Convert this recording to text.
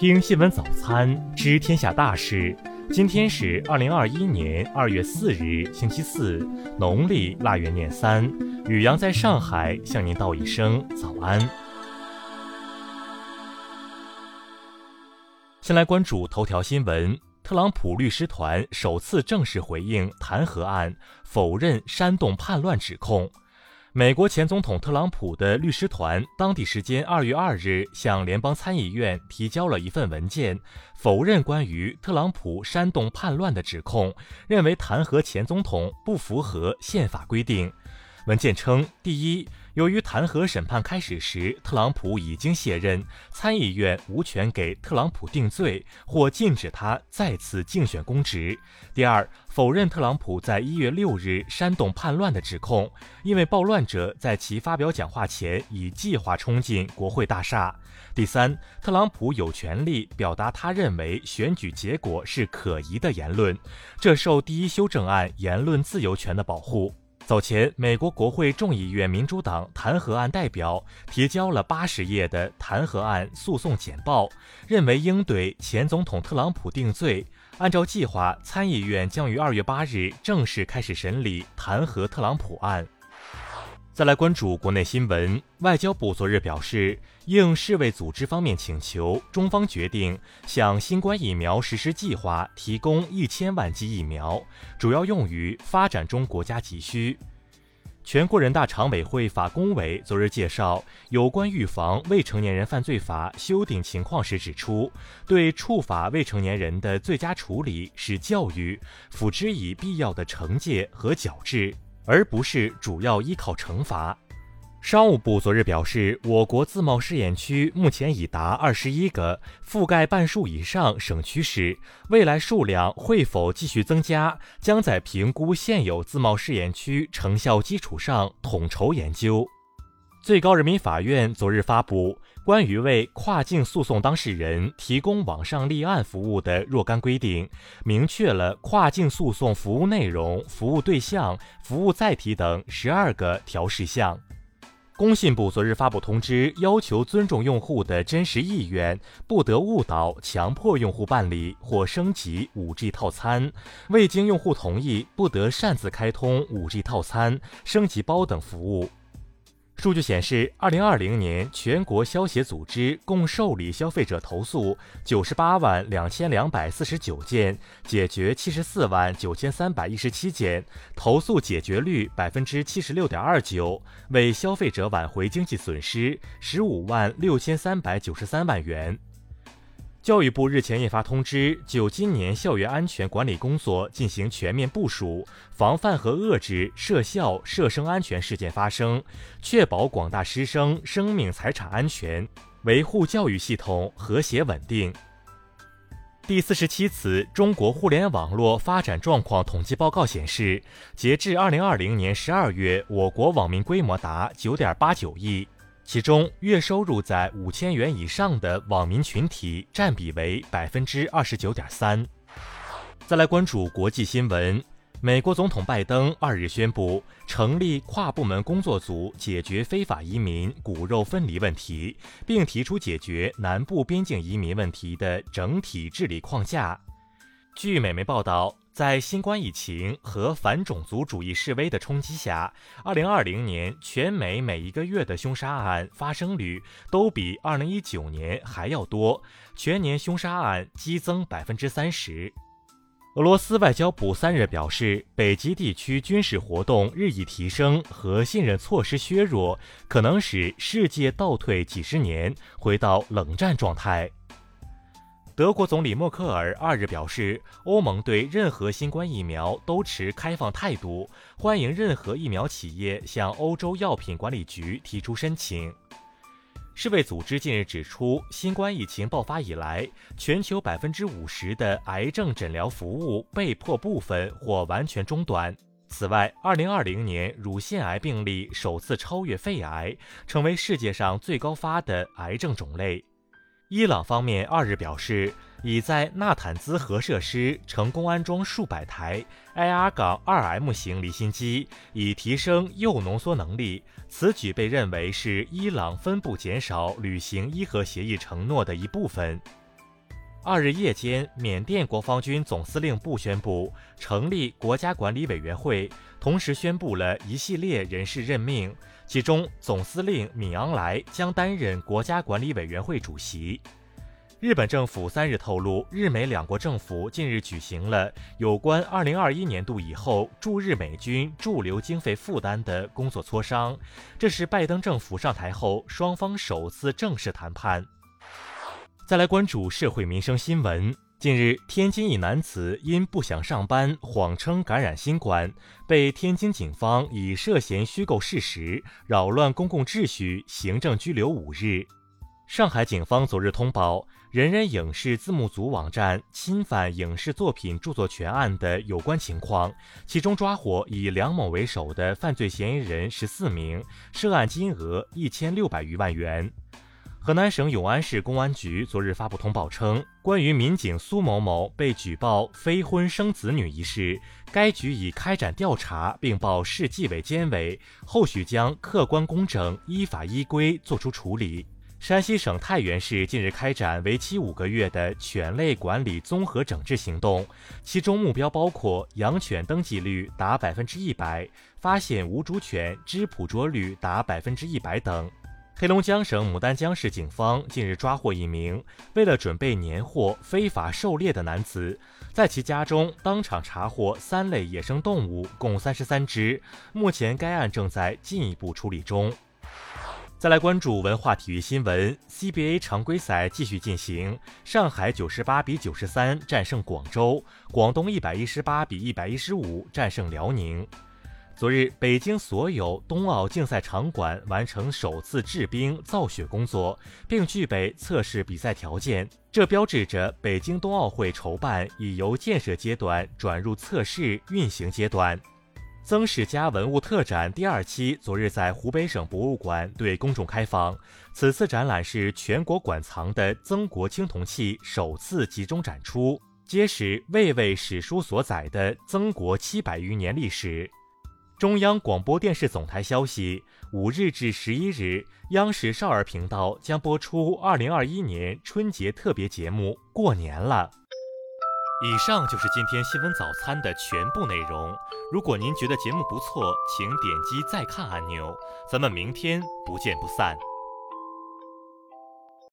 听新闻早餐，知天下大事。今天是二零二一年二月四日，星期四，农历腊月廿三。雨阳在上海向您道一声早安。先来关注头条新闻：特朗普律师团首次正式回应弹劾案，否认煽动叛乱指控。美国前总统特朗普的律师团当地时间二月二日向联邦参议院提交了一份文件，否认关于特朗普煽动叛乱的指控，认为弹劾前总统不符合宪法规定。文件称，第一。由于弹劾审判开始时，特朗普已经卸任，参议院无权给特朗普定罪或禁止他再次竞选公职。第二，否认特朗普在一月六日煽动叛乱的指控，因为暴乱者在其发表讲话前已计划冲进国会大厦。第三，特朗普有权利表达他认为选举结果是可疑的言论，这受第一修正案言论自由权的保护。早前，美国国会众议院民主党弹劾案代表提交了八十页的弹劾案诉讼简报，认为应对前总统特朗普定罪。按照计划，参议院将于二月八日正式开始审理弹劾特朗普案。再来关注国内新闻。外交部昨日表示，应世卫组织方面请求，中方决定向新冠疫苗实施计划提供一千万剂疫苗，主要用于发展中国家急需。全国人大常委会法工委昨日介绍有关预防未成年人犯罪法修订情况时指出，对触法未成年人的最佳处理是教育，辅之以必要的惩戒和矫治。而不是主要依靠惩罚。商务部昨日表示，我国自贸试验区目前已达二十一个，覆盖半数以上省区市，未来数量会否继续增加，将在评估现有自贸试验区成效基础上统筹研究。最高人民法院昨日发布关于为跨境诉讼当事人提供网上立案服务的若干规定，明确了跨境诉讼服务内容、服务对象、服务载体等十二个条事项。工信部昨日发布通知，要求尊重用户的真实意愿，不得误导、强迫用户办理或升级 5G 套餐，未经用户同意，不得擅自开通 5G 套餐、升级包等服务。数据显示，二零二零年全国消协组织共受理消费者投诉九十八万两千两百四十九件，解决七十四万九千三百一十七件，投诉解决率百分之七十六点二九，为消费者挽回经济损失十五万六千三百九十三万元。教育部日前印发通知，就今年校园安全管理工作进行全面部署，防范和遏制涉校涉生安全事件发生，确保广大师生生命财产安全，维护教育系统和谐稳定。第四十七次中国互联网络发展状况统计报告显示，截至二零二零年十二月，我国网民规模达九点八九亿。其中，月收入在五千元以上的网民群体占比为百分之二十九点三。再来关注国际新闻，美国总统拜登二日宣布成立跨部门工作组，解决非法移民骨肉分离问题，并提出解决南部边境移民问题的整体治理框架。据美媒报道。在新冠疫情和反种族主义示威的冲击下，2020年全美每一个月的凶杀案发生率都比2019年还要多，全年凶杀案激增百分之三十。俄罗斯外交部三日表示，北极地区军事活动日益提升和信任措施削弱，可能使世界倒退几十年，回到冷战状态。德国总理默克尔二日表示，欧盟对任何新冠疫苗都持开放态度，欢迎任何疫苗企业向欧洲药品管理局提出申请。世卫组织近日指出，新冠疫情爆发以来，全球百分之五十的癌症诊疗服务被迫部分或完全中断。此外，二零二零年乳腺癌病例首次超越肺癌，成为世界上最高发的癌症种类。伊朗方面二日表示，已在纳坦兹核设施成功安装数百台 IR-2M 型离心机，以提升铀浓缩能力。此举被认为是伊朗分步减少履行伊核协议承诺的一部分。二日夜间，缅甸国防军总司令部宣布成立国家管理委员会，同时宣布了一系列人事任命，其中总司令敏昂莱将担任国家管理委员会主席。日本政府三日透露，日美两国政府近日举行了有关2021年度以后驻日美军驻留经费负担的工作磋商，这是拜登政府上台后双方首次正式谈判。再来关注社会民生新闻。近日，天津一男子因不想上班，谎称感染新冠，被天津警方以涉嫌虚构事实、扰乱公共秩序，行政拘留五日。上海警方昨日通报，人人影视字幕组网站侵犯影视作品著作权案的有关情况，其中抓获以梁某为首的犯罪嫌疑人十四名，涉案金额一千六百余万元。河南省永安市公安局昨日发布通报称，关于民警苏某某被举报非婚生子女一事，该局已开展调查，并报市纪委监委，后续将客观公正、依法依规作出处理。山西省太原市近日开展为期五个月的犬类管理综合整治行动，其中目标包括养犬登记率达百分之一百，发现无主犬知捕捉率达百分之一百等。黑龙江省牡丹江市警方近日抓获一名为了准备年货非法狩猎的男子，在其家中当场查获三类野生动物，共三十三只。目前该案正在进一步处理中。再来关注文化体育新闻，CBA 常规赛继续进行，上海九十八比九十三战胜广州，广东一百一十八比一百一十五战胜辽宁。昨日，北京所有冬奥竞赛场馆完成首次制冰造雪工作，并具备测试比赛条件。这标志着北京冬奥会筹办已由建设阶段转入测试运行阶段。曾氏家文物特展第二期昨日在湖北省博物馆对公众开放。此次展览是全国馆藏的曾国青铜器首次集中展出，揭示魏魏史书所载的曾国七百余年历史。中央广播电视总台消息，五日至十一日，央视少儿频道将播出二零二一年春节特别节目《过年了》。以上就是今天新闻早餐的全部内容。如果您觉得节目不错，请点击再看按钮。咱们明天不见不散。